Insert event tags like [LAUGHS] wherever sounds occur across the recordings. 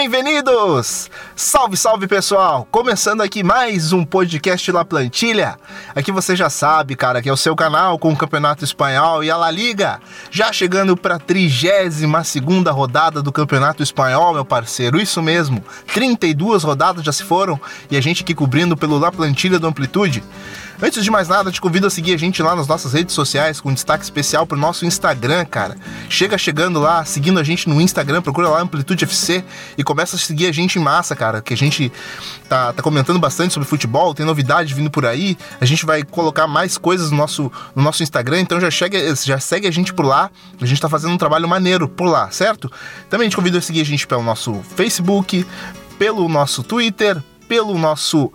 Bem-vindos! Salve, salve pessoal! Começando aqui mais um podcast La Plantilha. Aqui você já sabe, cara, que é o seu canal com o Campeonato Espanhol e a La Liga. Já chegando para a 32 rodada do Campeonato Espanhol, meu parceiro. Isso mesmo, 32 rodadas já se foram e a gente aqui cobrindo pelo La Plantilha do Amplitude. Antes de mais nada, te convido a seguir a gente lá nas nossas redes sociais, com destaque especial pro nosso Instagram, cara. Chega chegando lá, seguindo a gente no Instagram, procura lá Amplitude FC e começa a seguir a gente em massa, cara. Que a gente tá, tá comentando bastante sobre futebol, tem novidade vindo por aí. A gente vai colocar mais coisas no nosso, no nosso Instagram, então já, chega, já segue a gente por lá. A gente tá fazendo um trabalho maneiro por lá, certo? Também te convido a seguir a gente pelo nosso Facebook, pelo nosso Twitter, pelo nosso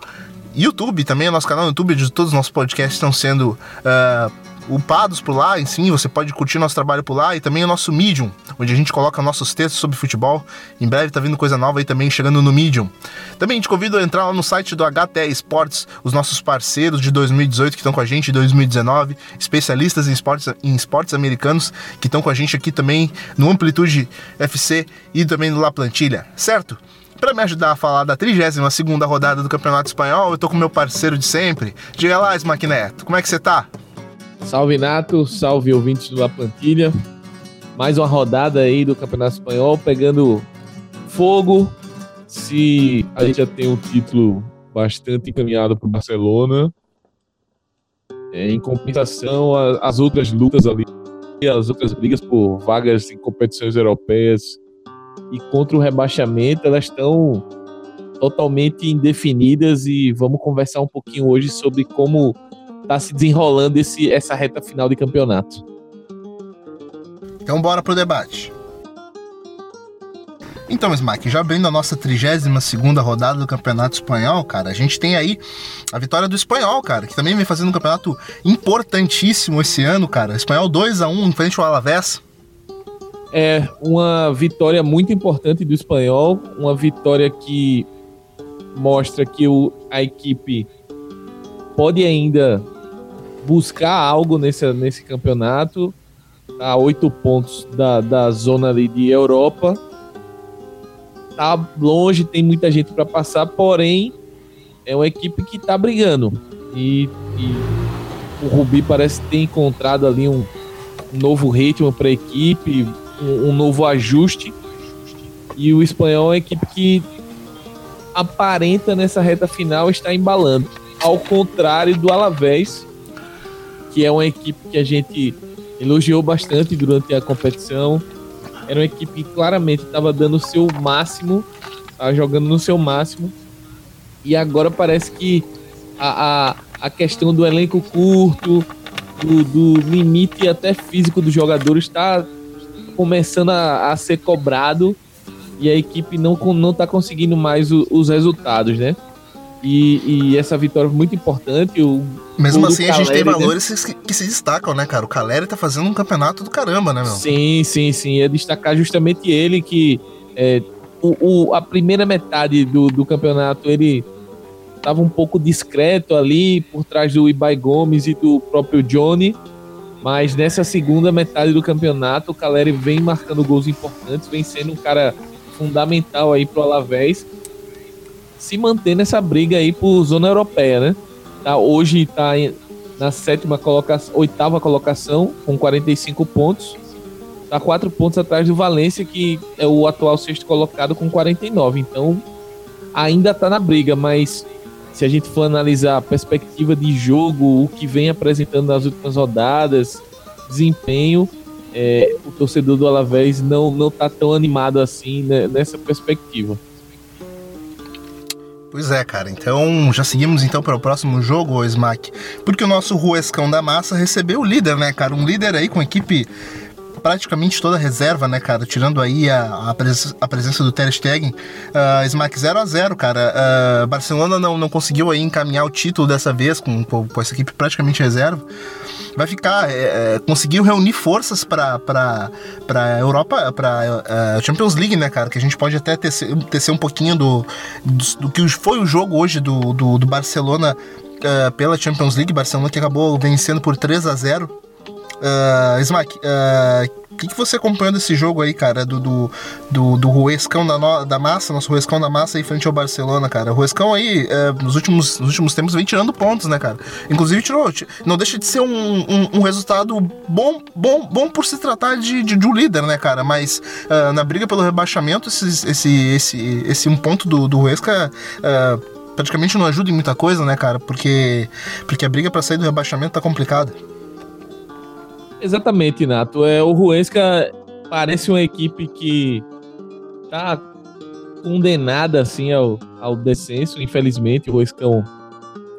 YouTube também, o nosso canal no YouTube, de todos os nossos podcasts estão sendo uh, upados por lá, enfim, você pode curtir nosso trabalho por lá e também o nosso Medium, onde a gente coloca nossos textos sobre futebol. Em breve tá vindo coisa nova aí também chegando no Medium. Também te convido a entrar lá no site do HTE Esportes, os nossos parceiros de 2018 que estão com a gente, 2019, especialistas em esportes, em esportes americanos que estão com a gente aqui também no Amplitude FC e também no La Plantilha, certo? Para me ajudar a falar da 32 rodada do Campeonato Espanhol, eu tô com meu parceiro de sempre. Diga lá, Smack Neto, como é que você tá? Salve Nato, salve ouvintes do La Plantilha. Mais uma rodada aí do Campeonato Espanhol pegando fogo. Se a gente já tem um título bastante encaminhado para o Barcelona, é, em compensação, as outras lutas ali, as outras brigas por vagas em competições europeias e contra o rebaixamento, elas estão totalmente indefinidas e vamos conversar um pouquinho hoje sobre como está se desenrolando esse, essa reta final de campeonato. Então bora pro debate. Então, Smack, já abrindo a nossa 32 rodada do Campeonato Espanhol, cara, a gente tem aí a vitória do Espanhol, cara, que também vem fazendo um campeonato importantíssimo esse ano, cara. Espanhol 2 a 1 em frente ao Alavés é uma vitória muito importante do espanhol, uma vitória que mostra que o, a equipe pode ainda buscar algo nesse, nesse campeonato, a tá oito pontos da, da zona ali de Europa. Tá longe, tem muita gente para passar, porém é uma equipe que tá brigando. E, e o Rubi parece ter encontrado ali um novo ritmo para a equipe, um, um novo ajuste. E o espanhol é uma equipe que aparenta nessa reta final estar embalando. Ao contrário do Alavés, que é uma equipe que a gente elogiou bastante durante a competição. Era uma equipe que claramente estava dando o seu máximo, estava jogando no seu máximo. E agora parece que a, a, a questão do elenco curto, do, do limite até físico dos jogadores está começando a, a ser cobrado e a equipe não, não tá conseguindo mais o, os resultados, né? E, e, essa vitória foi muito importante. O Mesmo assim, a gente tem valores né? que, que, se destacam, né, cara? O Caleri tá fazendo um campeonato do caramba, né, meu? Sim, sim, sim. É destacar justamente ele que é, o, o, a primeira metade do, do campeonato ele tava um pouco discreto ali por trás do Ibai Gomes e do próprio Johnny mas nessa segunda metade do campeonato, o Caleri vem marcando gols importantes, vem sendo um cara fundamental aí pro Alavés se manter nessa briga aí por zona europeia, né? Tá, hoje tá na sétima colocação, oitava colocação, com 45 pontos. Tá quatro pontos atrás do Valência, que é o atual sexto colocado com 49. Então, ainda tá na briga, mas se a gente for analisar a perspectiva de jogo, o que vem apresentando nas últimas rodadas, desempenho, é, o torcedor do Alavés não não tá tão animado assim né, nessa perspectiva. Pois é, cara. Então já seguimos então para o próximo jogo, Smack, porque o nosso Ruescão da Massa recebeu o líder, né, cara? Um líder aí com equipe praticamente toda reserva, né, cara? Tirando aí a, a, pres a presença do Ter Stegen. Uh, Smack 0 a 0 cara. Uh, Barcelona não, não conseguiu aí encaminhar o título dessa vez com, com, com essa equipe praticamente reserva vai ficar é, é conseguiu reunir forças para para Europa para uh, Champions League né cara que a gente pode até tecer, tecer um pouquinho do, do, do que foi o jogo hoje do, do, do Barcelona uh, pela Champions League Barcelona que acabou vencendo por 3 a 0 Uh, Smack, uh, o que, que você acompanhou desse jogo aí, cara? Do, do, do, do Ruescão da, no, da massa, nosso Ruescão da massa aí frente ao Barcelona, cara. O Ruescão aí, é, nos, últimos, nos últimos tempos, vem tirando pontos, né, cara? Inclusive, tirou. Não deixa de ser um, um, um resultado bom, bom, bom por se tratar de, de, de um líder, né, cara? Mas uh, na briga pelo rebaixamento, esse, esse, esse, esse um ponto do, do Ruesca. Uh, praticamente não ajuda em muita coisa, né, cara? Porque, porque a briga para sair do rebaixamento tá complicada. Exatamente, Nato. É, o Ruesca parece uma equipe que tá condenada assim ao, ao descenso, infelizmente. O Ruescão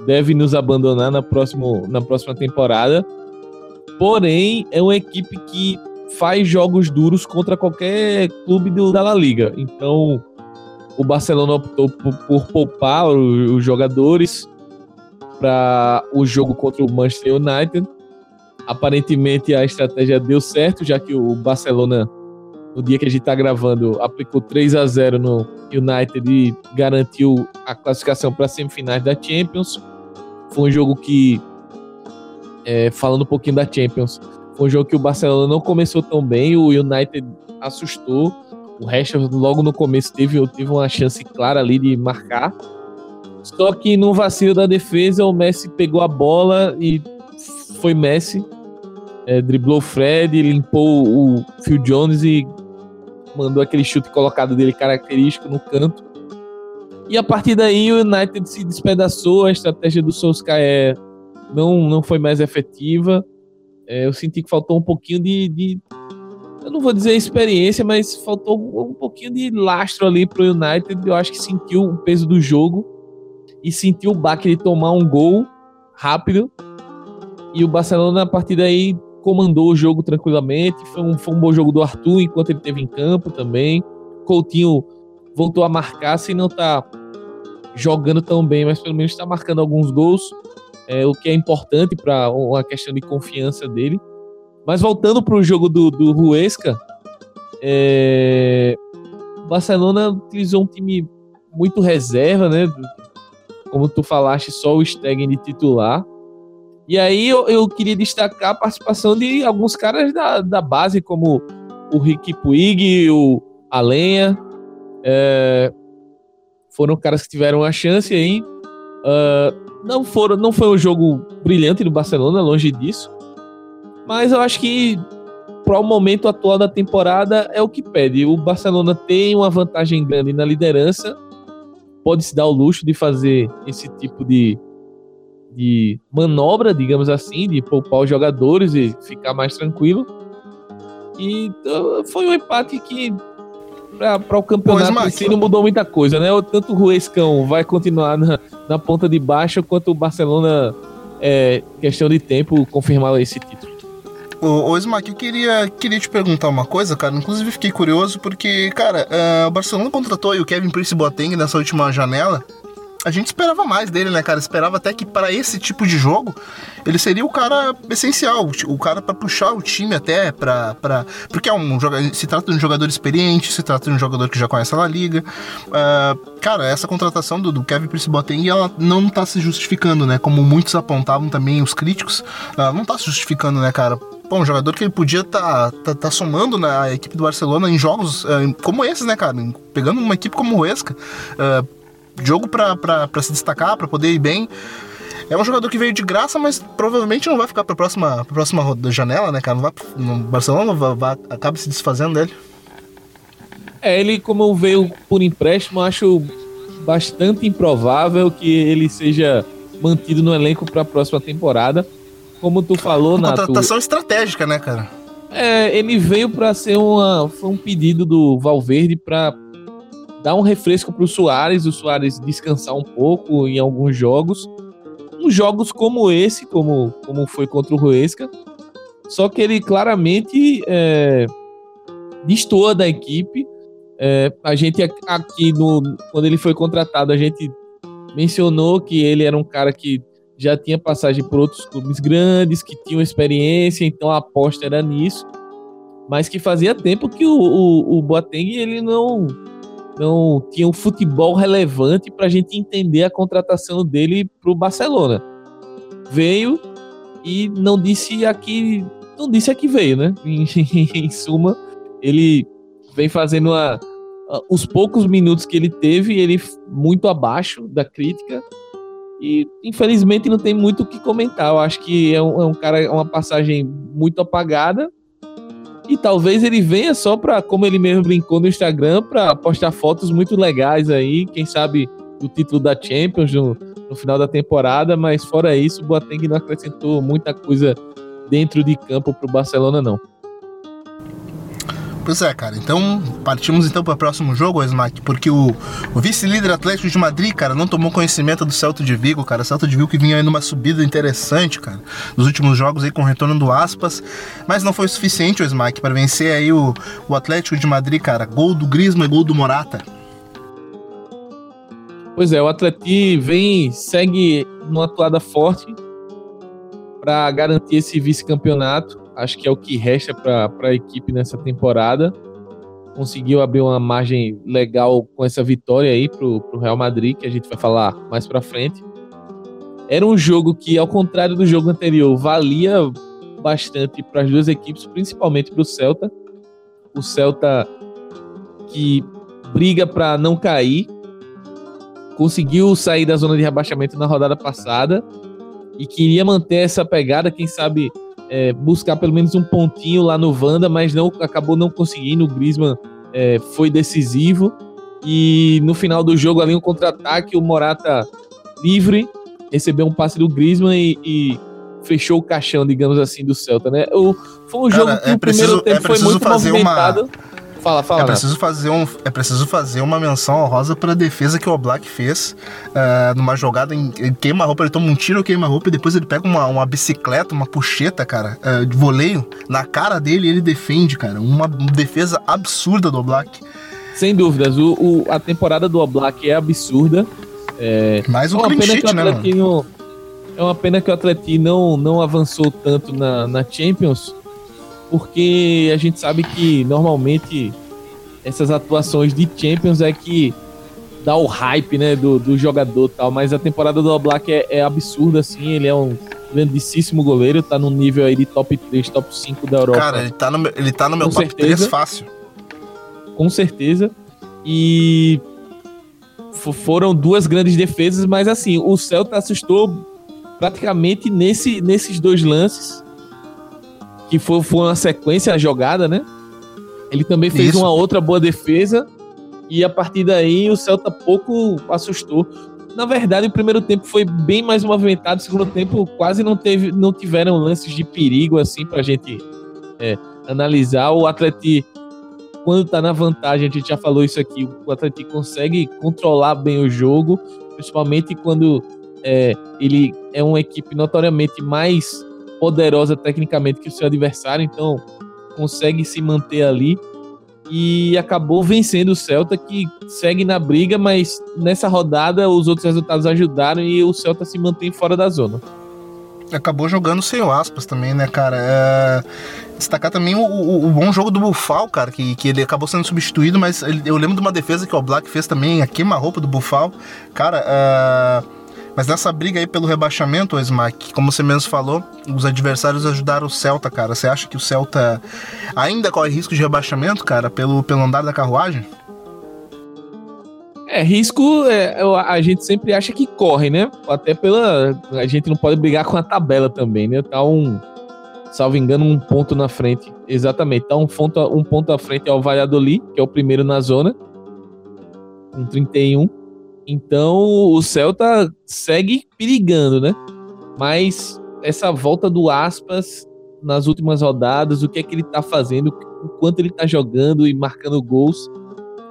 deve nos abandonar na, próximo, na próxima temporada. Porém, é uma equipe que faz jogos duros contra qualquer clube do, da La Liga. Então, o Barcelona optou por, por poupar os, os jogadores para o jogo contra o Manchester United Aparentemente a estratégia deu certo, já que o Barcelona, no dia que a gente está gravando, aplicou 3 a 0 no United e garantiu a classificação para as semifinais da Champions. Foi um jogo que, é, falando um pouquinho da Champions, foi um jogo que o Barcelona não começou tão bem, o United assustou. O Rashford logo no começo teve, teve uma chance clara ali de marcar. Só que no vacilo da defesa, o Messi pegou a bola e foi Messi é, driblou o Fred, limpou o Phil Jones e mandou aquele chute colocado dele característico no canto. E a partir daí o United se despedaçou, a estratégia do Solskjaer não, não foi mais efetiva. É, eu senti que faltou um pouquinho de, de, Eu não vou dizer experiência, mas faltou um pouquinho de lastro ali pro United. Eu acho que sentiu o peso do jogo e sentiu o baque de tomar um gol rápido. E o Barcelona, a partir daí, comandou o jogo tranquilamente. Foi um, foi um bom jogo do Arthur enquanto ele esteve em campo também. Coutinho voltou a marcar, sem não tá jogando tão bem, mas pelo menos está marcando alguns gols, é, o que é importante para uma questão de confiança dele. Mas voltando para o jogo do, do Ruesca, é, Barcelona utilizou um time muito reserva, né? Como tu falaste, só o Stegen de titular. E aí eu, eu queria destacar a participação de alguns caras da, da base, como o Rick Puig, o Alenha. É, foram caras que tiveram a chance aí. Uh, não, foram, não foi um jogo brilhante do Barcelona, longe disso. Mas eu acho que para o momento atual da temporada é o que pede. O Barcelona tem uma vantagem grande na liderança, pode se dar o luxo de fazer esse tipo de, de manobra, digamos assim, de poupar os jogadores e ficar mais tranquilo. E uh, foi um empate que para o campeonato pois, si não mudou muita coisa, né? Tanto o Ruescão vai continuar na, na ponta de baixo, quanto o Barcelona, é questão de tempo, confirmar esse título. Ô, ô Smack, eu queria, queria te perguntar uma coisa, cara. Inclusive fiquei curioso porque, cara, uh, o Barcelona contratou o Kevin Prince Boateng nessa última janela a gente esperava mais dele, né, cara? Esperava até que para esse tipo de jogo ele seria o cara essencial, o cara para puxar o time até para para porque é um se trata de um jogador experiente, se trata de um jogador que já conhece a La Liga. Uh, cara, essa contratação do, do Kevin Prince Boateng ela não tá se justificando, né? Como muitos apontavam também os críticos, uh, não tá se justificando, né, cara? Pô, um jogador que ele podia estar tá, tá, tá, somando na equipe do Barcelona em jogos uh, como esses, né, cara? Pegando uma equipe como o Huesca, uh, jogo para se destacar, para poder ir bem. É um jogador que veio de graça, mas provavelmente não vai ficar para a próxima, pra próxima janela, né, cara? Não vai, no Barcelona vai, vai, acaba se desfazendo dele. É, ele, como veio por empréstimo, acho bastante improvável que ele seja mantido no elenco para a próxima temporada. Como tu falou, Uma Nato. Contratação estratégica, né, cara? É, ele veio para ser uma, foi um pedido do Valverde para dar um refresco para o Soares, o Soares descansar um pouco em alguns jogos. Uns jogos como esse, como, como foi contra o Ruesca, só que ele claramente é, destoa da equipe. É, a gente aqui, no, quando ele foi contratado, a gente mencionou que ele era um cara que já tinha passagem por outros clubes grandes, que tinham experiência, então a aposta era nisso. Mas que fazia tempo que o, o, o Boateng ele não não tinha um futebol relevante para a gente entender a contratação dele para o Barcelona. Veio e não disse aqui não disse a que veio, né? [LAUGHS] Em, em suma, ele vem fazendo uma, os poucos minutos que ele teve, ele muito abaixo da crítica. E infelizmente não tem muito o que comentar. Eu acho que é um, é um cara, é uma passagem muito apagada. E talvez ele venha só para, como ele mesmo brincou no Instagram, para postar fotos muito legais aí. Quem sabe do título da Champions no, no final da temporada. Mas fora isso, o Boateng não acrescentou muita coisa dentro de campo para o Barcelona, não. Pois é, cara. Então, partimos então para o próximo jogo, Smack, porque o, o vice-líder Atlético de Madrid, cara, não tomou conhecimento do Celta de Vigo, cara. O Celta de Vigo que vinha aí numa subida interessante, cara, nos últimos jogos aí com o retorno do Aspas, mas não foi suficiente o Smack para vencer aí o, o Atlético de Madrid, cara. Gol do Griezmann e gol do Morata. Pois é, o Atlético vem, segue numa atuada forte para garantir esse vice-campeonato acho que é o que resta para a equipe nessa temporada. Conseguiu abrir uma margem legal com essa vitória aí para o Real Madrid, que a gente vai falar mais para frente. Era um jogo que, ao contrário do jogo anterior, valia bastante para as duas equipes, principalmente para o Celta. O Celta que briga para não cair, conseguiu sair da zona de rebaixamento na rodada passada e queria manter essa pegada, quem sabe é, buscar pelo menos um pontinho lá no Vanda, mas não acabou não conseguindo. O Griezmann é, foi decisivo e no final do jogo ali um contra-ataque, o Morata livre recebeu um passe do Griezmann e, e fechou o caixão, digamos assim, do Celta, né? O, foi um Cara, jogo que é preciso, o primeiro tempo é foi muito movimentado. Uma Fala, fala. É preciso, fazer um, é preciso fazer uma menção honrosa para a defesa que o Oblak fez uh, numa jogada em, em queima-roupa. Ele toma um tiro, queima-roupa e depois ele pega uma, uma bicicleta, uma puxeta, cara, uh, de voleio na cara dele e ele defende, cara. Uma defesa absurda do Oblak. Sem dúvidas. O, o, a temporada do Oblak é absurda. É, Mais um é clean sheet, né, mano? É uma pena que o Atlético não, não avançou tanto na, na Champions, porque a gente sabe que normalmente essas atuações de Champions é que dá o hype, né, do, do jogador tal, mas a temporada do Oblak é, é absurda, assim, ele é um grandíssimo goleiro, tá no nível aí de top 3, top 5 da Europa. Cara, ele tá no, ele tá no meu Com top certeza, 3 fácil. Com certeza. E foram duas grandes defesas, mas assim, o Celta assustou praticamente nesse, nesses dois lances que foi, foi uma sequência a jogada, né? Ele também fez Isso. uma outra boa defesa e a partir daí o Celta pouco assustou. Na verdade, o primeiro tempo foi bem mais movimentado, o segundo tempo quase não teve, não tiveram lances de perigo assim pra gente é, analisar. O Atlético quando tá na vantagem, a gente já falou isso aqui, o Atlético consegue controlar bem o jogo, principalmente quando é, ele é uma equipe notoriamente mais poderosa tecnicamente que o seu adversário, então consegue se manter ali e acabou vencendo o Celta que segue na briga, mas nessa rodada os outros resultados ajudaram e o Celta se mantém fora da zona. Acabou jogando sem o aspas também, né, cara? É... Destacar também o, o, o, bom jogo do Bufal, cara, que, que ele acabou sendo substituído, mas ele, eu lembro de uma defesa que o Black fez também, a queima-roupa do Bufal. Cara, é mas nessa briga aí pelo rebaixamento, Smack, como você mesmo falou, os adversários ajudaram o Celta, cara. Você acha que o Celta ainda corre risco de rebaixamento, cara, pelo, pelo andar da carruagem? É, risco é, a gente sempre acha que corre, né? Até pela. A gente não pode brigar com a tabela também, né? Tá um. Salvo engano, um ponto na frente. Exatamente. Tá um ponto, um ponto à frente ao Valladolid, que é o primeiro na zona. Com 31. Então o Celta segue perigando, né? Mas essa volta do Aspas nas últimas rodadas, o que é que ele tá fazendo, o quanto ele tá jogando e marcando gols,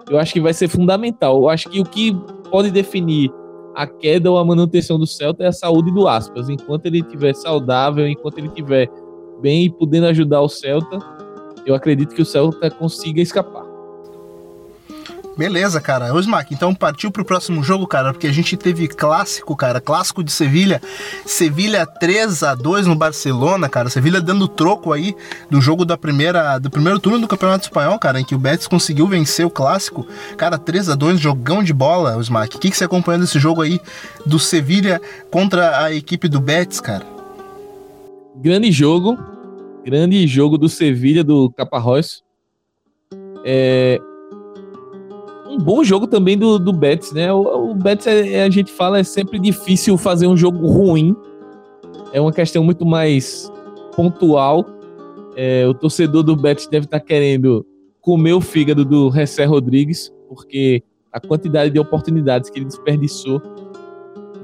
eu acho que vai ser fundamental. Eu acho que o que pode definir a queda ou a manutenção do Celta é a saúde do Aspas. Enquanto ele estiver saudável, enquanto ele estiver bem e podendo ajudar o Celta, eu acredito que o Celta consiga escapar. Beleza, cara. Ô, Smack, então partiu pro próximo jogo, cara, porque a gente teve clássico, cara, clássico de Sevilha. Sevilha 3 a 2 no Barcelona, cara. Sevilha dando troco aí do jogo da primeira, do primeiro turno do Campeonato Espanhol, cara, em que o Betis conseguiu vencer o clássico. Cara, 3 a 2 jogão de bola, Smack. O que, que você acompanhando esse jogo aí do Sevilha contra a equipe do Betis, cara? Grande jogo. Grande jogo do Sevilha, do Caparrós. É, um bom jogo também do, do Betis, né? O, o Betis, é, é, a gente fala, é sempre difícil fazer um jogo ruim. É uma questão muito mais pontual. É, o torcedor do Betis deve estar querendo comer o fígado do Ressé Rodrigues, porque a quantidade de oportunidades que ele desperdiçou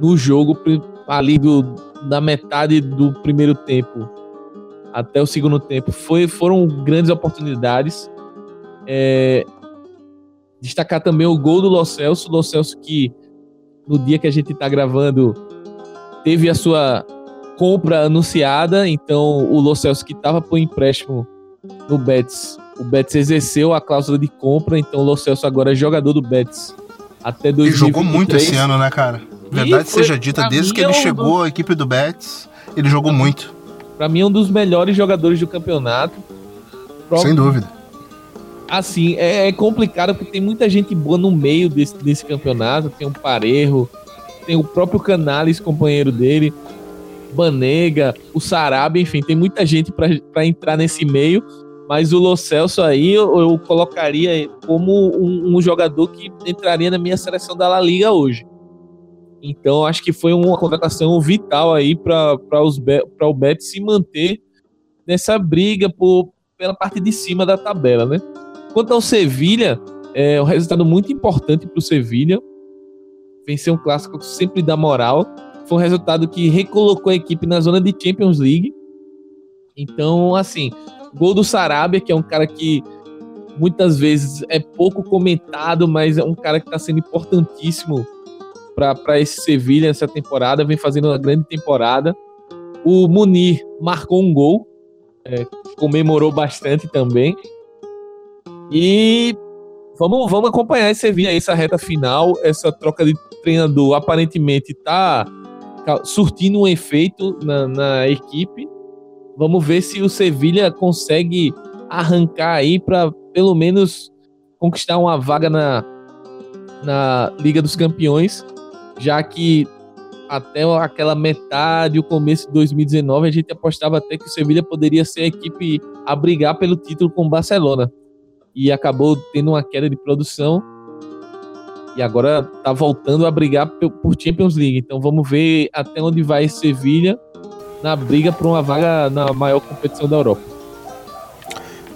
no jogo ali do, da metade do primeiro tempo até o segundo tempo foi, foram grandes oportunidades. É, destacar também o gol do Lo Celso, Lo Celso que no dia que a gente está gravando teve a sua compra anunciada, então o Lo Celso que estava por empréstimo no Betis, o Betis exerceu a cláusula de compra, então o Lo Celso agora é jogador do Betis até 2023. Ele jogou muito esse ano, né, cara? Verdade foi, seja dita, desde que ele é chegou à equipe do Betis, ele jogou muito. Para mim é um dos melhores jogadores do campeonato. Sem dúvida. Assim, é, é, complicado porque tem muita gente boa no meio desse, desse campeonato. Tem o Parejo, tem o próprio Canales, companheiro dele, Banega, o Sarabia, enfim, tem muita gente para entrar nesse meio. Mas o Lo Celso aí eu, eu colocaria como um, um, jogador que entraria na minha seleção da La Liga hoje. Então acho que foi uma contratação vital aí para o Betis se manter nessa briga por, pela parte de cima da tabela, né? Quanto ao Sevilha, é um resultado muito importante para o Sevilha. Vencer um clássico sempre dá moral. Foi um resultado que recolocou a equipe na zona de Champions League. Então, assim, gol do Sarabia, que é um cara que muitas vezes é pouco comentado, mas é um cara que está sendo importantíssimo para esse Sevilha essa temporada, vem fazendo uma grande temporada. O Munir marcou um gol, é, comemorou bastante também. E vamos, vamos acompanhar esse Sevilha, essa reta final, essa troca de treinador aparentemente está surtindo um efeito na, na equipe. Vamos ver se o Sevilha consegue arrancar aí para pelo menos conquistar uma vaga na, na Liga dos Campeões já que até aquela metade, o começo de 2019, a gente apostava até que o Sevilha poderia ser a equipe a brigar pelo título com o Barcelona. E acabou tendo uma queda de produção. E agora está voltando a brigar por Champions League. Então vamos ver até onde vai Sevilha na briga por uma vaga na maior competição da Europa.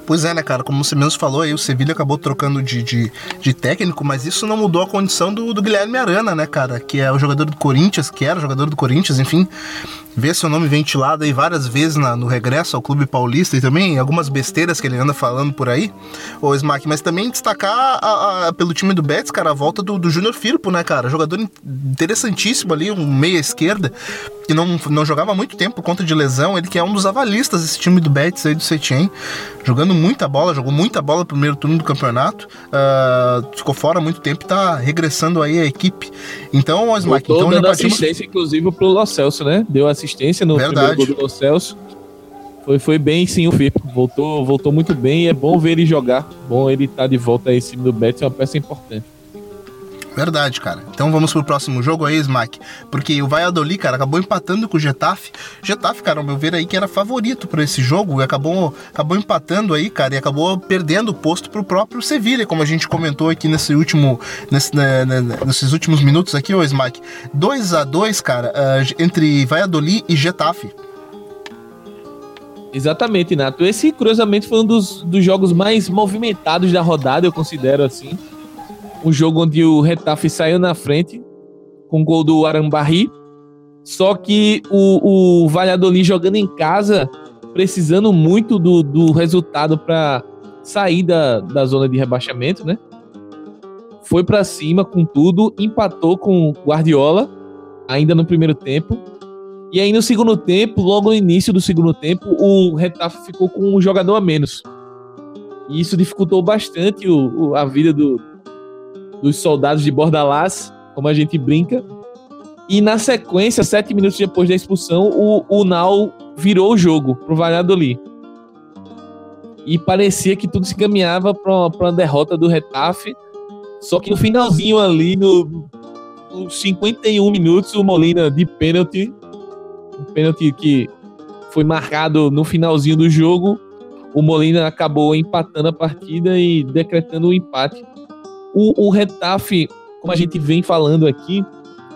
Pois é, né, cara? Como você mesmo falou aí, o Sevilha acabou trocando de, de, de, técnico, mas isso não mudou a condição do, do Guilherme Arana, né, cara? Que é o jogador do Corinthians, que era o jogador do Corinthians, enfim vê seu nome ventilado aí várias vezes na, no regresso ao Clube Paulista e também algumas besteiras que ele anda falando por aí, o Smack, mas também destacar a, a, pelo time do Betis, cara, a volta do, do Júnior Firpo, né, cara? Jogador interessantíssimo ali, um meia esquerda, que não, não jogava há muito tempo por conta de lesão, ele que é um dos avalistas desse time do Betis aí do Setien, jogando muita bola, jogou muita bola no primeiro turno do campeonato, uh, ficou fora há muito tempo e tá regressando aí a equipe. Então, o Smack, então já partimos... assistência, inclusive, pro Lo Celso, né? Deu assistência no Verdade. primeiro gol do Celso. Foi, foi bem sim o Firpo. Voltou, voltou muito bem e é bom ver ele jogar. Bom ele estar tá de volta aí em cima do Betis, é uma peça importante. Verdade, cara. Então vamos pro próximo jogo aí, Smack. Porque o Valladolid, cara, acabou empatando com o Getafe. Getafe, cara, ao meu ver aí, que era favorito para esse jogo, e acabou, acabou empatando aí, cara, e acabou perdendo o posto pro próprio Sevilha, como a gente comentou aqui nesse último, nesse, né, né, nesses últimos minutos aqui, ô Smack. 2 a 2 cara, uh, entre Valladolid e Getafe. Exatamente, Nato. Esse, curiosamente, foi um dos, dos jogos mais movimentados da rodada, eu considero assim um jogo onde o Retafe saiu na frente com o gol do Arambarri. Só que o, o Valladolid jogando em casa, precisando muito do, do resultado para sair da, da zona de rebaixamento, né? Foi para cima com tudo, empatou com Guardiola, ainda no primeiro tempo. E aí no segundo tempo, logo no início do segundo tempo, o Retafe ficou com um jogador a menos. E isso dificultou bastante o, o a vida do, dos soldados de Bordalás, como a gente brinca. E na sequência, sete minutos depois da expulsão, o, o Nau virou o jogo pro Valladolid. E parecia que tudo se caminhava para uma derrota do Retafe. Só que no finalzinho ali, no, nos 51 minutos, o Molina de pênalti, um pênalti que foi marcado no finalzinho do jogo. O Molina acabou empatando a partida e decretando o empate. O, o Retafe, como a gente vem falando aqui,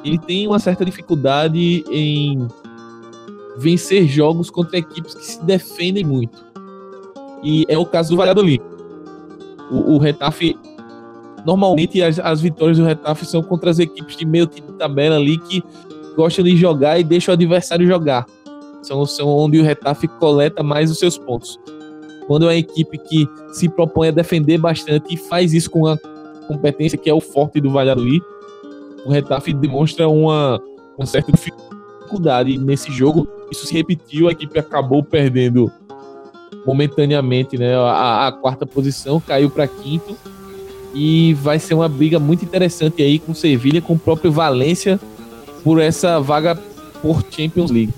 ele tem uma certa dificuldade em vencer jogos contra equipes que se defendem muito. E é o caso do Valladolid. O, o Retafe, normalmente as, as vitórias do Retafe são contra as equipes de meio de tabela ali que gostam de jogar e deixam o adversário jogar. São, são onde o Retafe coleta mais os seus pontos. Quando é uma equipe que se propõe a defender bastante e faz isso com a competência que é o forte do Valladolid, o Retafe demonstra uma, uma certa dificuldade nesse jogo. Isso se repetiu, a equipe acabou perdendo momentaneamente né, a, a quarta posição, caiu para quinto. E vai ser uma briga muito interessante aí com Sevilha, com o próprio Valência, por essa vaga por Champions League.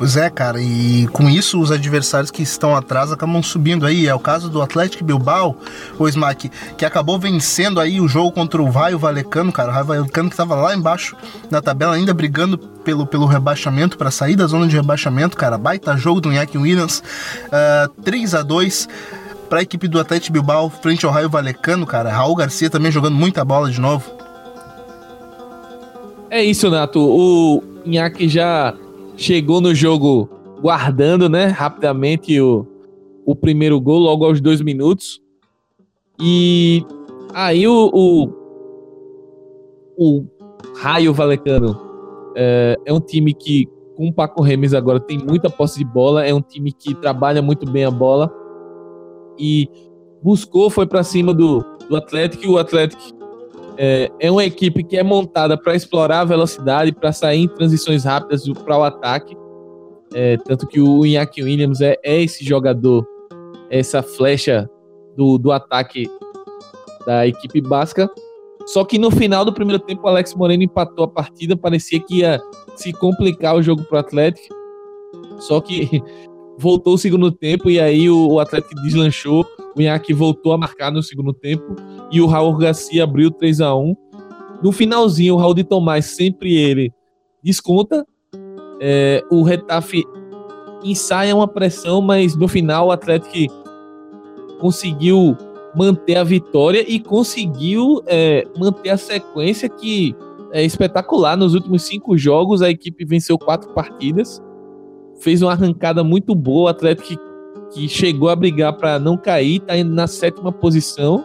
Pois é, cara, e com isso os adversários que estão atrás acabam subindo aí. É o caso do Atlético Bilbao, o Smack, que acabou vencendo aí o jogo contra o Raio Valecano, cara. O Raio Valecano que estava lá embaixo na tabela, ainda brigando pelo, pelo rebaixamento, para sair da zona de rebaixamento, cara. Baita jogo do Iñaki Williams, uh, 3 a 2 para a equipe do Atlético Bilbao frente ao Raio Valecano, cara. Raul Garcia também jogando muita bola de novo. É isso, Nato. O Iñaki já chegou no jogo guardando, né, rapidamente o, o primeiro gol, logo aos dois minutos. E aí o, o, o Raio Valecano é, é, um time que, com o Paco Remes agora, tem muita posse de bola, é um time que trabalha muito bem a bola e buscou, foi para cima do, do Atlético e o Atlético é, é uma equipe que é montada para explorar a velocidade, para sair em transições rápidas para o ataque. É, tanto que o Iñaki Williams é, é, esse jogador, essa flecha do, do ataque da equipe basca. Só que no final do primeiro tempo, Alex Moreno empatou a partida. Parecia que ia se complicar o jogo para o Atlético. Só que [LAUGHS] voltou o segundo tempo e aí o, o Atlético deslanchou. O Inhaque voltou a marcar no segundo tempo e o Raul Garcia abriu 3 a 1 No finalzinho, o Raul de Tomás, sempre ele, desconta. É, o Retafe ensaia uma pressão, mas no final o Atlético conseguiu manter a vitória e conseguiu é, manter a sequência que é espetacular. Nos últimos cinco jogos, a equipe venceu quatro partidas fez uma arrancada muito boa. O Atlético que, que chegou a brigar para não cair, está na sétima posição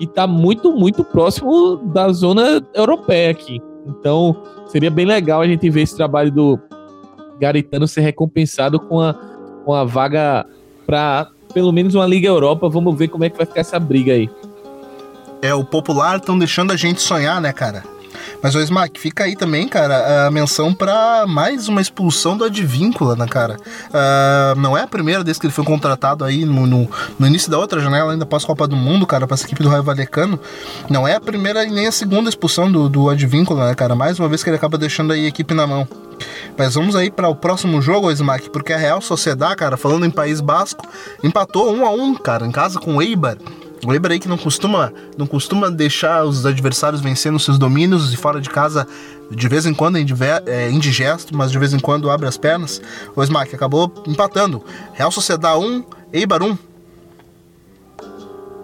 e está muito, muito próximo da zona europeia aqui. Então, seria bem legal a gente ver esse trabalho do Garitano ser recompensado com a, com a vaga para pelo menos uma Liga Europa. Vamos ver como é que vai ficar essa briga aí. É, o popular estão deixando a gente sonhar, né, cara? Mas o Smack, fica aí também, cara, a menção para mais uma expulsão do Advíncula, né, cara? Uh, não é a primeira vez que ele foi contratado aí no, no, no início da outra janela, ainda pós-Copa do Mundo, cara, pra essa equipe do Raio Valecano. Não é a primeira e nem a segunda expulsão do, do Advíncula, né, cara? Mais uma vez que ele acaba deixando aí a equipe na mão. Mas vamos aí para o próximo jogo, Smack, porque a Real Sociedade, cara, falando em País Basco, empatou um a um, cara, em casa com o Eibar. Eibar aí que não costuma, não costuma deixar os adversários vencendo seus domínios e fora de casa de vez em quando é indigesto, mas de vez em quando abre as pernas. O Smack acabou empatando. Real Sociedade 1, Eibar 1.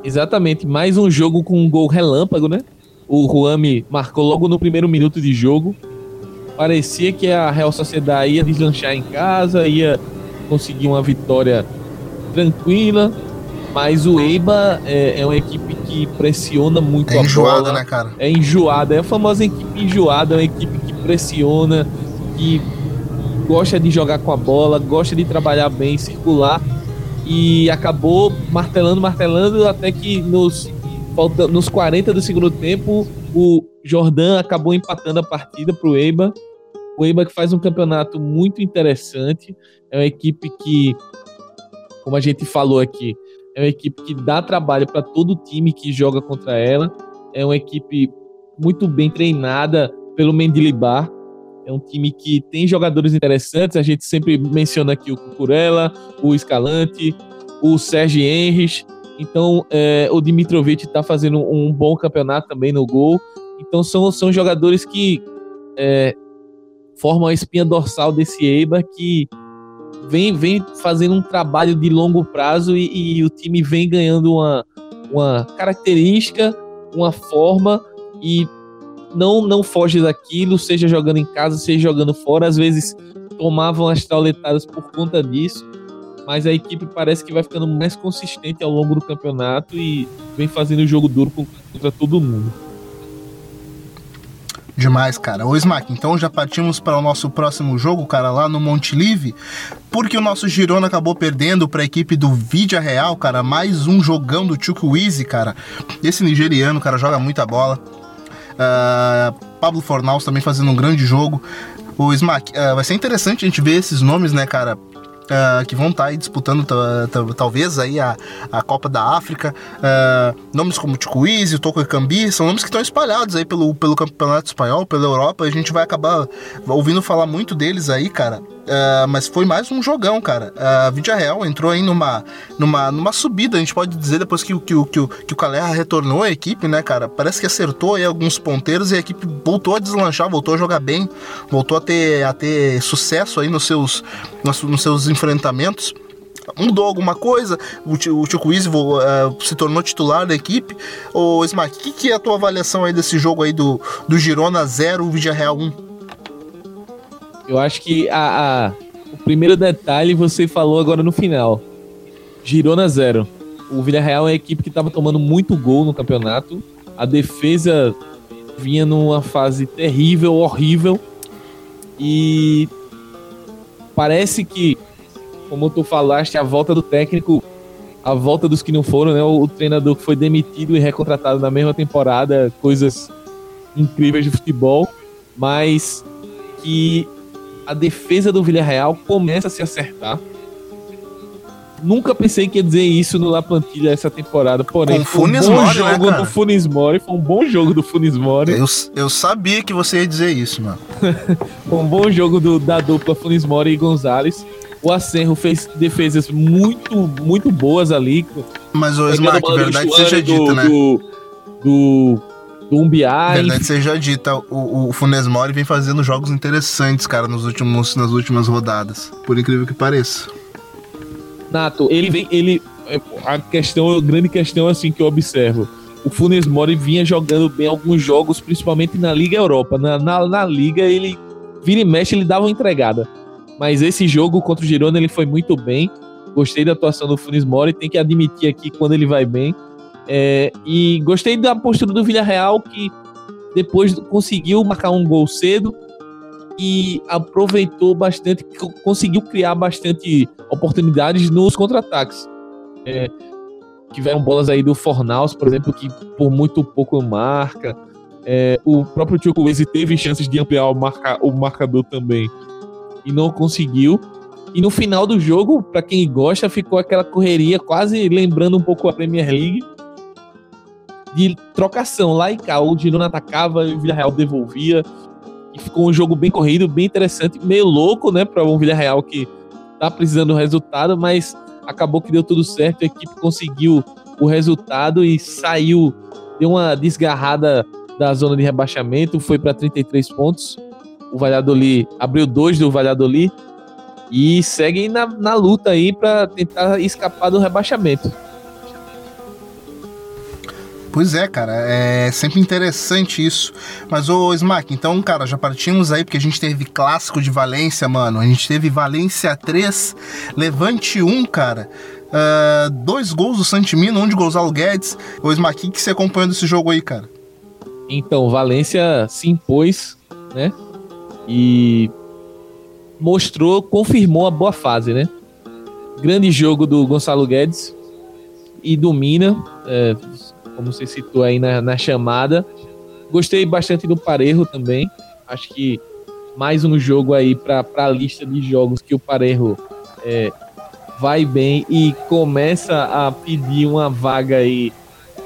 Exatamente, mais um jogo com um gol relâmpago, né? O Ruami marcou logo no primeiro minuto de jogo. Parecia que a Real Sociedade ia deslanchar em casa, ia conseguir uma vitória tranquila, mas o Eiba é, é, uma equipe que pressiona muito é a enjoada, bola. né, cara? É enjoada. É a famosa equipe enjoada, é uma equipe que pressiona, que gosta de jogar com a bola, gosta de trabalhar bem, circular. E acabou martelando, martelando, até que nos, nos 40 do segundo tempo, o Jordan acabou empatando a partida para o Eiba. O Eiba que faz um campeonato muito interessante. É uma equipe que, como a gente falou aqui, é uma equipe que dá trabalho para todo time que joga contra ela. É uma equipe muito bem treinada pelo Mendilibar. É um time que tem jogadores interessantes. A gente sempre menciona aqui o Cucurella, o Escalante, o Sérgio Henrich. Então, é, o Dimitrovic está fazendo um bom campeonato também no gol. Então, são, são jogadores que é, forma a espinha dorsal desse Eibar que vem, vem fazendo um trabalho de longo prazo e, e o time vem ganhando uma, uma característica, uma forma e não não foge daquilo, seja jogando em casa, seja jogando fora. Às vezes tomavam as tauletadas por conta disso, mas a equipe parece que vai ficando mais consistente ao longo do campeonato e vem fazendo jogo duro contra todo mundo. Demais, cara. Ô, Smack, então já partimos para o nosso próximo jogo, cara, lá no Monte Live, porque o nosso Girona acabou perdendo para a equipe do Vidia Real, cara, mais um jogão do Chukwueze, cara. Esse nigeriano, cara, joga muita bola. Uh, Pablo Fornaus também fazendo um grande jogo. O Smack, uh, vai ser interessante a gente ver esses nomes, né, cara? Uh, que vão estar tá aí disputando talvez aí a, a Copa da África. Uh, nomes como Ticuiz, o Toco Cambi, são nomes que estão espalhados aí pelo, pelo Campeonato Espanhol, pela Europa. A gente vai acabar ouvindo falar muito deles aí, cara. Uh, mas foi mais um jogão, cara. A uh, Vidia Real entrou aí numa, numa, numa subida, a gente pode dizer, depois que, que, que, que o Calerra retornou à equipe, né, cara? Parece que acertou aí alguns ponteiros e a equipe voltou a deslanchar, voltou a jogar bem, voltou a ter, a ter sucesso aí nos seus, nos, nos seus enfrentamentos mudou alguma coisa? O, Tio uh, se tornou titular da equipe? Ô, Smack, o que, que, é a tua avaliação aí desse jogo aí do, do Girona 0, Vidia Real 1? Eu acho que a, a, o primeiro detalhe você falou agora no final. Girona zero. O Villarreal é uma equipe que estava tomando muito gol no campeonato. A defesa vinha numa fase terrível, horrível. E parece que, como tu falaste, a volta do técnico, a volta dos que não foram, né? O, o treinador que foi demitido e recontratado na mesma temporada, coisas incríveis de futebol, mas que a defesa do Villarreal começa a se acertar. Nunca pensei que ia dizer isso no La Plantilha essa temporada, porém, Com foi um bom Mori, né, jogo né, do Funes Mori, foi um bom jogo do Funes Mori. Eu, eu sabia que você ia dizer isso, mano. [LAUGHS] foi um bom jogo do, da dupla Funes Mori e Gonzalez. O Acerro fez defesas muito, muito boas ali. Mas o Smack, verdade seja dita, né? Do, do do Umbiá. Verdade seja dita, o, o Funes Mori vem fazendo jogos interessantes, cara, nos últimos, nas últimas rodadas. Por incrível que pareça. Nato, ele vem. Ele, a questão, a grande questão assim que eu observo. O Funes Mori vinha jogando bem alguns jogos, principalmente na Liga Europa. Na, na, na Liga, ele vira e mexe, ele dava uma entregada. Mas esse jogo contra o Girona, ele foi muito bem. Gostei da atuação do Funes Mori. Tem que admitir aqui quando ele vai bem. É, e gostei da postura do Villarreal, que depois conseguiu marcar um gol cedo e aproveitou bastante, conseguiu criar bastante oportunidades nos contra-ataques. É, tiveram bolas aí do Fornaus, por exemplo, que por muito pouco marca. É, o próprio Tio teve chances de ampliar o, marca, o marcador também e não conseguiu. E no final do jogo, para quem gosta, ficou aquela correria, quase lembrando um pouco a Premier League de trocação lá e cá. O Girona atacava e o Villarreal devolvia. E ficou um jogo bem corrido, bem interessante, meio louco, né, para um Villarreal que tá precisando do resultado, mas acabou que deu tudo certo. A equipe conseguiu o resultado e saiu, deu uma desgarrada da zona de rebaixamento, foi para 33 pontos. O Valladolid abriu dois do Valladolid e segue na, na luta aí para tentar escapar do rebaixamento. Pois é, cara, é sempre interessante isso. Mas, ô Smack, então, cara, já partimos aí, porque a gente teve clássico de Valência, mano. A gente teve Valência 3, Levante 1, cara. Uh, dois gols do Santimino, um de Gonzalo Guedes. Ô Smack, o que você acompanhou desse jogo aí, cara? Então, Valência se impôs, né? E mostrou, confirmou a boa fase, né? Grande jogo do Gonçalo Guedes e domina. É, como você citou aí na, na chamada. Gostei bastante do Parejo também. Acho que mais um jogo aí para a lista de jogos que o Parejo é, vai bem e começa a pedir uma vaga aí,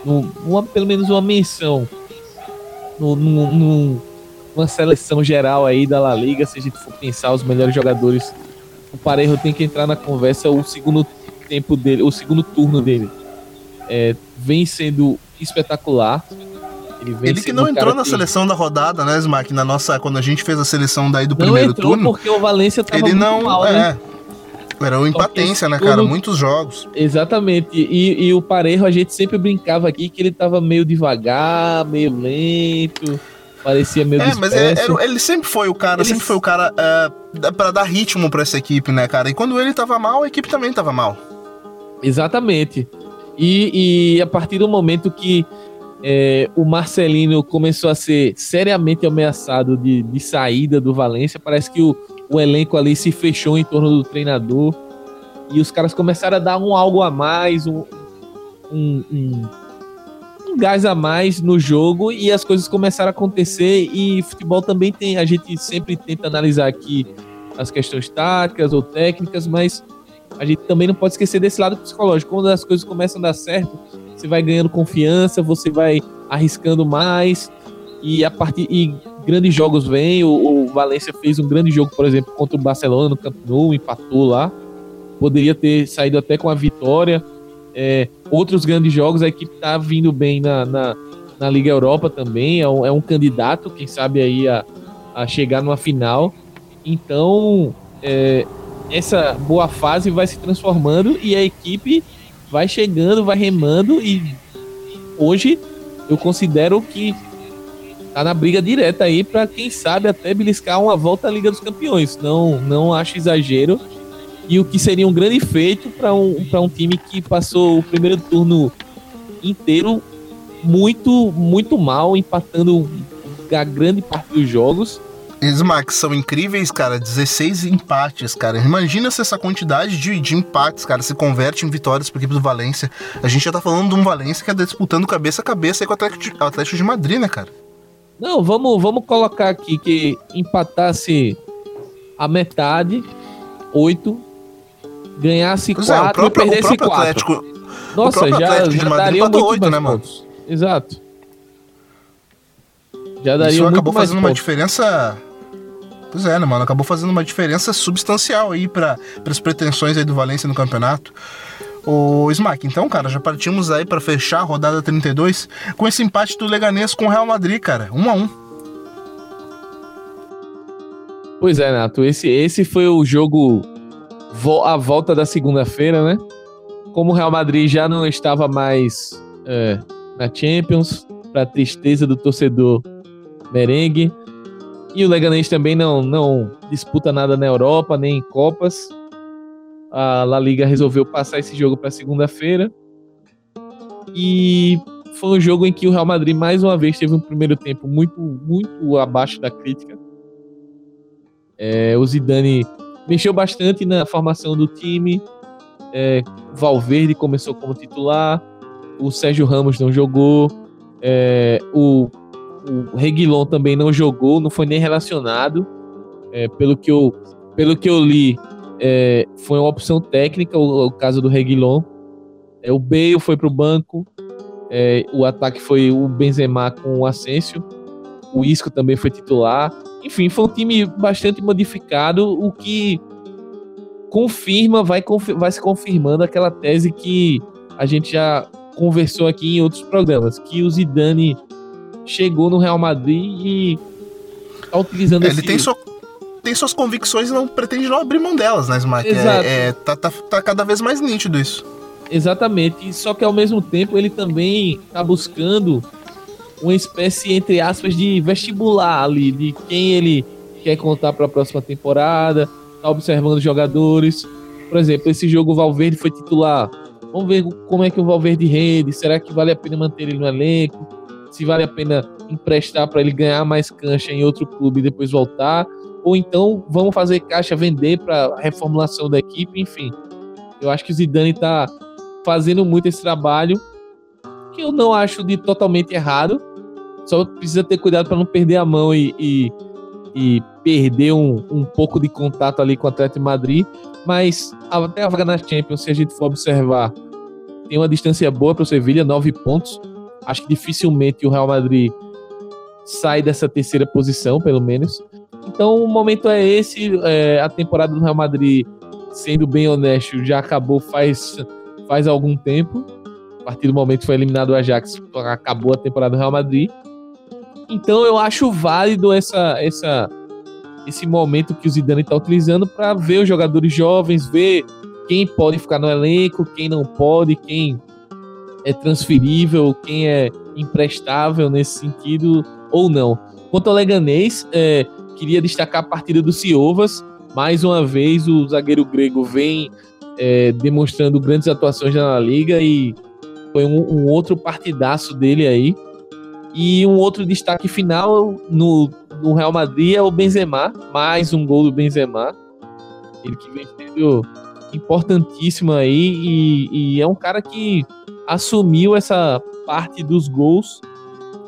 uma, pelo menos uma menção no, uma seleção geral aí da La Liga. Se a gente for pensar os melhores jogadores, o Parejo tem que entrar na conversa. O segundo tempo dele, o segundo turno dele é, vem sendo espetacular. Ele, ele que não entrou na que... seleção da rodada, né, Smack? Na nossa, quando a gente fez a seleção daí do não primeiro entrou turno. porque o Valência tava ele não, mal, é, né? Era uma empatência, né, cara? Muitos jogos. Exatamente. E, e o Parejo, a gente sempre brincava aqui que ele tava meio devagar, meio lento. Parecia meio É, mas é, ele sempre foi o cara, ele... sempre foi o cara é, para dar ritmo para essa equipe, né, cara? E quando ele tava mal, a equipe também tava mal. Exatamente. E, e a partir do momento que é, o Marcelino começou a ser seriamente ameaçado de, de saída do Valência, parece que o, o elenco ali se fechou em torno do treinador e os caras começaram a dar um algo a mais, um, um, um, um gás a mais no jogo e as coisas começaram a acontecer e futebol também tem, a gente sempre tenta analisar aqui as questões táticas ou técnicas, mas a gente também não pode esquecer desse lado psicológico. Quando as coisas começam a dar certo, você vai ganhando confiança, você vai arriscando mais e a partir e grandes jogos vêm. O, o Valência fez um grande jogo, por exemplo, contra o Barcelona no Camp Nou, empatou lá. Poderia ter saído até com a vitória. É, outros grandes jogos, a equipe está vindo bem na, na, na, Liga Europa também. É um, é um, candidato, quem sabe, aí a, a chegar numa final. Então, é, essa boa fase vai se transformando e a equipe vai chegando, vai remando e hoje eu considero que tá na briga direta aí para quem sabe até beliscar uma volta à Liga dos Campeões. Não, não acho exagero. E o que seria um grande feito para um, um time que passou o primeiro turno inteiro muito, muito mal, empatando a grande parte dos jogos. Max são incríveis, cara. 16 empates, cara. Imagina se essa quantidade de, de empates, cara, se converte em vitórias para equipe do Valência. A gente já tá falando de um Valência que é disputando cabeça a cabeça aí com o Atlético de, Atlético de Madrid, né, cara? Não, vamos, vamos colocar aqui que empatasse a metade, 8, ganhasse 4 é, próprio, e perdesse 4. Atlético, Nossa, já, Atlético já daria muito 8, né, mano? Exato. Já daria Isso acabou fazendo uma diferença Pois é, né, mano? Acabou fazendo uma diferença substancial aí para as pretensões aí do Valência no campeonato. O Smack, então, cara, já partimos aí para fechar a rodada 32 com esse empate do Leganês com o Real Madrid, cara, 1 um a 1 um. Pois é, Nato, esse, esse foi o jogo a volta da segunda-feira, né? Como o Real Madrid já não estava mais é, na Champions, para tristeza do torcedor merengue, e o Leganês também não, não disputa nada na Europa, nem em Copas. A La Liga resolveu passar esse jogo para segunda-feira. E foi um jogo em que o Real Madrid mais uma vez teve um primeiro tempo muito, muito abaixo da crítica. É, o Zidane mexeu bastante na formação do time. É, Valverde começou como titular. O Sérgio Ramos não jogou. É, o o Reguilon também não jogou, não foi nem relacionado. É, pelo, que eu, pelo que eu li, é, foi uma opção técnica o, o caso do Reguilon. É, o Bale foi para o banco. É, o ataque foi o Benzema com o Asensio. O Isco também foi titular. Enfim, foi um time bastante modificado, o que confirma, vai, vai se confirmando aquela tese que a gente já conversou aqui em outros programas, que o Zidane chegou no Real Madrid e tá utilizando Ele esse... tem, sua, tem suas convicções e não pretende não abrir mão delas, né, Smart? É, Exato. É, é, tá, tá, tá cada vez mais nítido isso. Exatamente, só que ao mesmo tempo ele também tá buscando uma espécie, entre aspas, de vestibular ali, de quem ele quer contar para a próxima temporada, tá observando os jogadores. Por exemplo, esse jogo o Valverde foi titular. Vamos ver como é que o Valverde rende, será que vale a pena manter ele no elenco? Se vale a pena emprestar para ele ganhar mais cancha em outro clube e depois voltar, ou então vamos fazer caixa vender para reformulação da equipe, enfim. Eu acho que o Zidane está fazendo muito esse trabalho, que eu não acho de totalmente errado. Só precisa ter cuidado para não perder a mão e, e, e perder um, um, pouco de contato ali com o Atlético Madrid. Mas até a vaga na Champions, se a gente for observar, tem uma distância boa para o Sevilha, nove pontos acho que dificilmente o Real Madrid sai dessa terceira posição, pelo menos. Então o momento é esse. É, a temporada do Real Madrid, sendo bem honesto, já acabou faz, faz algum tempo. A partir do momento que foi eliminado o Ajax, acabou a temporada do Real Madrid. Então eu acho válido essa, essa, esse momento que o Zidane está utilizando para ver os jogadores jovens, ver quem pode ficar no elenco, quem não pode, quem é transferível, quem é emprestável nesse sentido ou não. Quanto ao Leganês, é, queria destacar a partida do Ciovas. Mais uma vez, o zagueiro grego vem é, demonstrando grandes atuações na Liga e foi um, um, outro partidaço dele aí. E um outro destaque final no, no Real Madrid é o Benzema, mais um gol do Benzema. Ele que vem sendo importantíssimo aí e, e é um cara que assumiu essa parte dos gols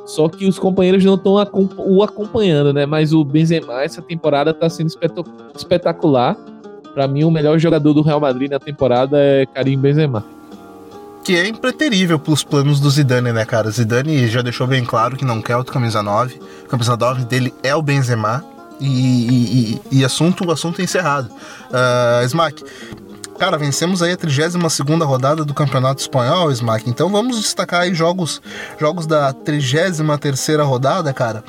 só que os companheiros não estão o acompanhando, né? Mas o Benzema essa temporada está sendo espetacular. Para mim, o melhor jogador do Real Madrid na temporada é Karim Benzema. Que é impreterível pros planos do Zidane, né, cara? Zidane já deixou bem claro que não quer o camisa 9. O camisa 9 dele é o Benzema. E, e, e, e assunto, o assunto é encerrado. Uh, Smack, Cara, vencemos aí a 32 rodada do Campeonato Espanhol, Smack. Então vamos destacar aí jogos, jogos da 33 rodada, cara.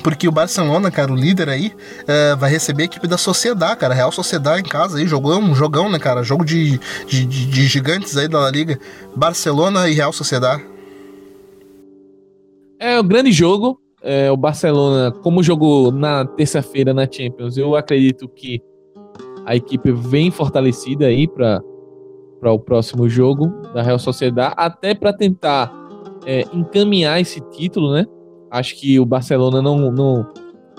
Porque o Barcelona, cara, o líder aí, é, vai receber a equipe da Sociedade, cara. Real Sociedade em casa aí, jogão, jogão, né, cara? Jogo de, de, de, de gigantes aí da La Liga. Barcelona e Real Sociedade. É o um grande jogo. É, o Barcelona, como jogou na terça-feira na Champions, eu acredito que a equipe vem fortalecida aí para o próximo jogo da Real Sociedade, até para tentar é, encaminhar esse título, né? Acho que o Barcelona não, não.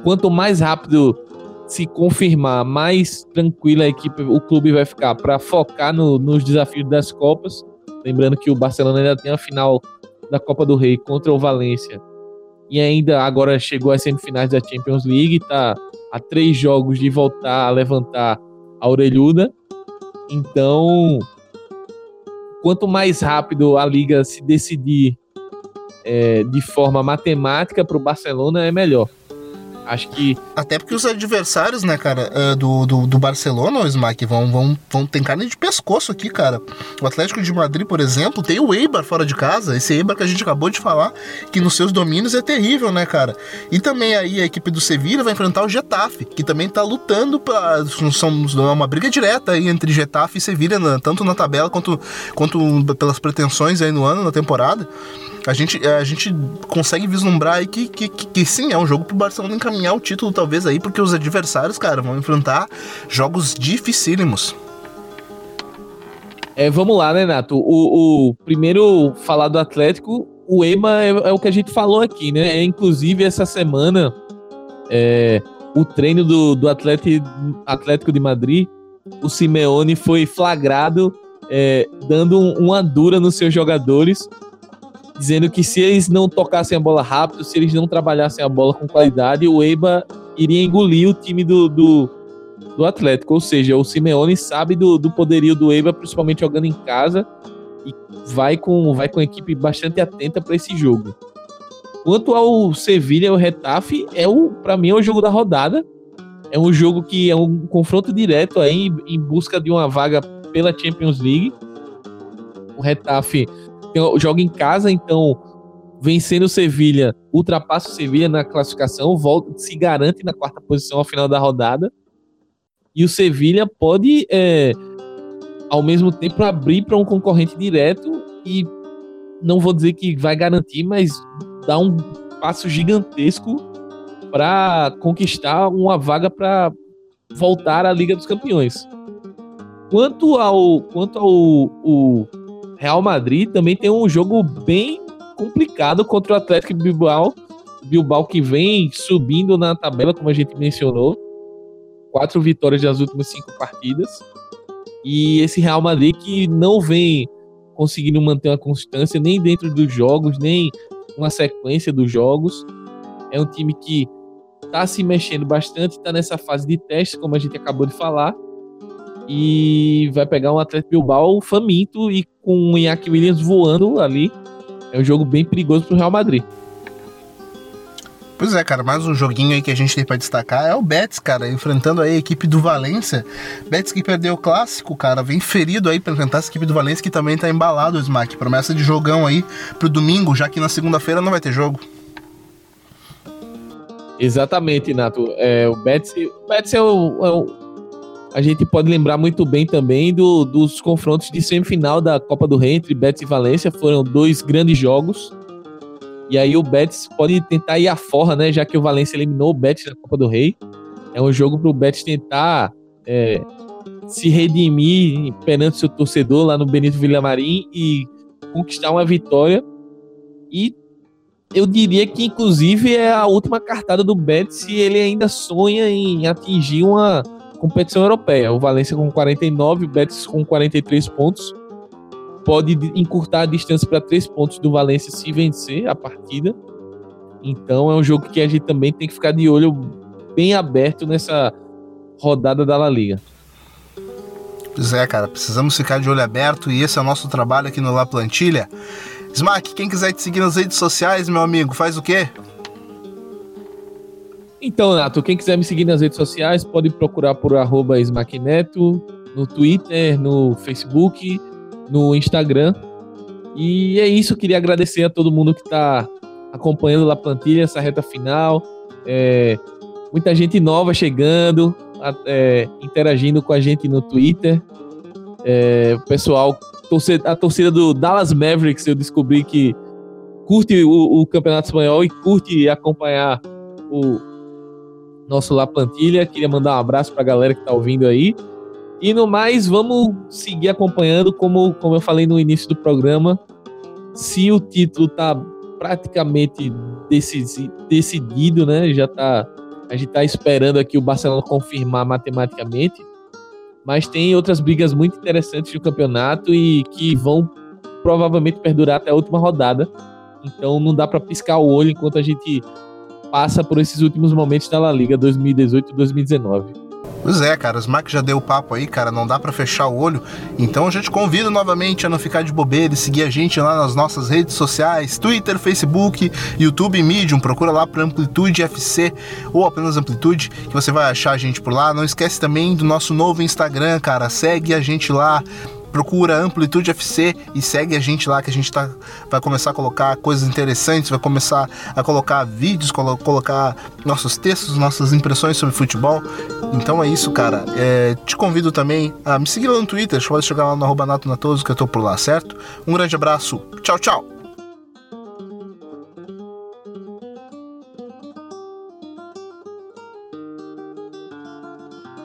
Quanto mais rápido se confirmar, mais tranquila a equipe, o clube vai ficar para focar no, nos desafios das Copas. Lembrando que o Barcelona ainda tem a final da Copa do Rei contra o Valência. E ainda agora chegou às semifinais da Champions League, tá a três jogos de voltar a levantar a orelhuda. Então, quanto mais rápido a liga se decidir é, de forma matemática para o Barcelona, é melhor. Acho que. Até porque os adversários, né, cara, eh, do, do, do Barcelona, o Smack, vão, vão, vão ter carne de pescoço aqui, cara. O Atlético de Madrid, por exemplo, tem o Eibar fora de casa, esse Eibar que a gente acabou de falar, que nos seus domínios é terrível, né, cara? E também aí a equipe do Sevilla vai enfrentar o Getafe, que também tá lutando para são uma briga direta aí entre Getafe e Sevilla, né, tanto na tabela quanto, quanto pelas pretensões aí no ano, na temporada a gente, a gente consegue vislumbrar aí que, que, que, que sim, é um jogo pro Barcelona encaminhar o título, talvez aí, porque os adversários, cara, vão enfrentar jogos dificílimos. É, vamos lá, né, Nato? O, o primeiro falar do Atlético, o EMA é, é, o que a gente falou aqui, né? É, inclusive, essa semana, é, o treino do, do Atlético, Atlético de Madrid, o Simeone foi flagrado é, dando um, uma dura nos seus jogadores dizendo que se eles não tocassem a bola rápido, se eles não trabalhassem a bola com qualidade, o Eiba iria engolir o time do, do, do Atlético. Ou seja, o Simeone sabe do, do poderio do Eiba, principalmente jogando em casa, e vai com, vai com a equipe bastante atenta para esse jogo. Quanto ao Sevilha e o Retafe, é o para mim é o jogo da rodada. É um jogo que é um confronto direto aí em busca de uma vaga pela Champions League. O Retafe joga em casa, então vencendo o Sevilha, ultrapassa o Sevilha na classificação, volta, se garante na quarta posição ao final da rodada. E o Sevilha pode, é, ao mesmo tempo, abrir para um concorrente direto e não vou dizer que vai garantir, mas dar um passo gigantesco para conquistar uma vaga para voltar à Liga dos Campeões. Quanto ao, quanto ao o, Real Madrid também tem um jogo bem complicado contra o Atlético Bilbao. Bilbao que vem subindo na tabela, como a gente mencionou. Quatro vitórias das últimas cinco partidas. E esse Real Madrid que não vem conseguindo manter uma constância nem dentro dos jogos, nem uma sequência dos jogos. É um time que está se mexendo bastante, está nessa fase de teste, como a gente acabou de falar e vai pegar um Atlético Bilbao faminto e com o Iñaki Williams voando ali. É um jogo bem perigoso pro Real Madrid. Pois é, cara, mais um joguinho aí que a gente tem para destacar é o Betis, cara, enfrentando aí a equipe do Valência. Betis que perdeu o clássico, cara, vem ferido aí para enfrentar essa equipe do Valência que também tá embalado o Smack. Promessa de jogão aí pro domingo, já que na segunda-feira não vai ter jogo. Exatamente, Nato. É, o Betis, o Betis é, o, é o, A gente pode lembrar muito bem também do, dos confrontos de semifinal da Copa do Rei entre Betis e Valência. Foram dois grandes jogos. E aí o Betis pode tentar ir à forra, né? Já que o Valência eliminou o Betis na Copa do Rei. É um jogo para o Betis tentar é, se redimir perante seu torcedor lá no Benito Villamarim e conquistar uma vitória. E eu diria que, inclusive, é a última cartada do Betis se ele ainda sonha em atingir uma competição europeia. O Valência com 49, o Betis com 43 pontos. Pode encurtar a distância para 3 pontos do Valência se vencer a partida. Então é um jogo que a gente também tem que ficar de olho bem aberto nessa rodada da La Liga. Pois é, cara, precisamos ficar de olho aberto e esse é o nosso trabalho aqui no La Plantilha. Smack, quem quiser te seguir nas redes sociais, meu amigo, faz o quê? Então, Nato, quem quiser me seguir nas redes sociais pode procurar por arroba Neto, no Twitter, no Facebook, no Instagram. E é isso, queria agradecer a todo mundo que está acompanhando La Plantilha, essa reta final. É, muita gente nova chegando, é, interagindo com a gente no Twitter. É, o pessoal, a torcida do Dallas Mavericks, eu descobri que curte o, o Campeonato Espanhol e curte acompanhar o nosso La Plantilha. Queria mandar um abraço para a galera que está ouvindo aí. E no mais, vamos seguir acompanhando, como, como eu falei no início do programa. Se o título tá praticamente decidido, né? Já tá a gente está esperando aqui o Barcelona confirmar matematicamente, mas tem outras brigas muito interessantes no campeonato e que vão provavelmente perdurar até a última rodada. Então não dá para piscar o olho enquanto a gente passa por esses últimos momentos da La Liga 2018-2019. Pois é, cara, o Smack já deu o papo aí, cara, não dá para fechar o olho. Então a gente convida novamente a não ficar de bobeira e seguir a gente lá nas nossas redes sociais, Twitter, Facebook, YouTube e Medium. Procura lá por Amplitude FC ou apenas Amplitude, que você vai achar a gente por lá. Não esquece também do nosso novo Instagram, cara. Segue a gente lá procura Amplitude FC e segue a gente lá que a gente tá, vai começar a colocar coisas interessantes, vai começar a colocar vídeos, colo colocar nossos textos, nossas impressões sobre futebol. Então é isso, cara. É, te convido também a me seguir lá no Twitter, pode chegar lá no arroba Nato Natoso, que eu tô por lá, certo? Um grande abraço, tchau, tchau!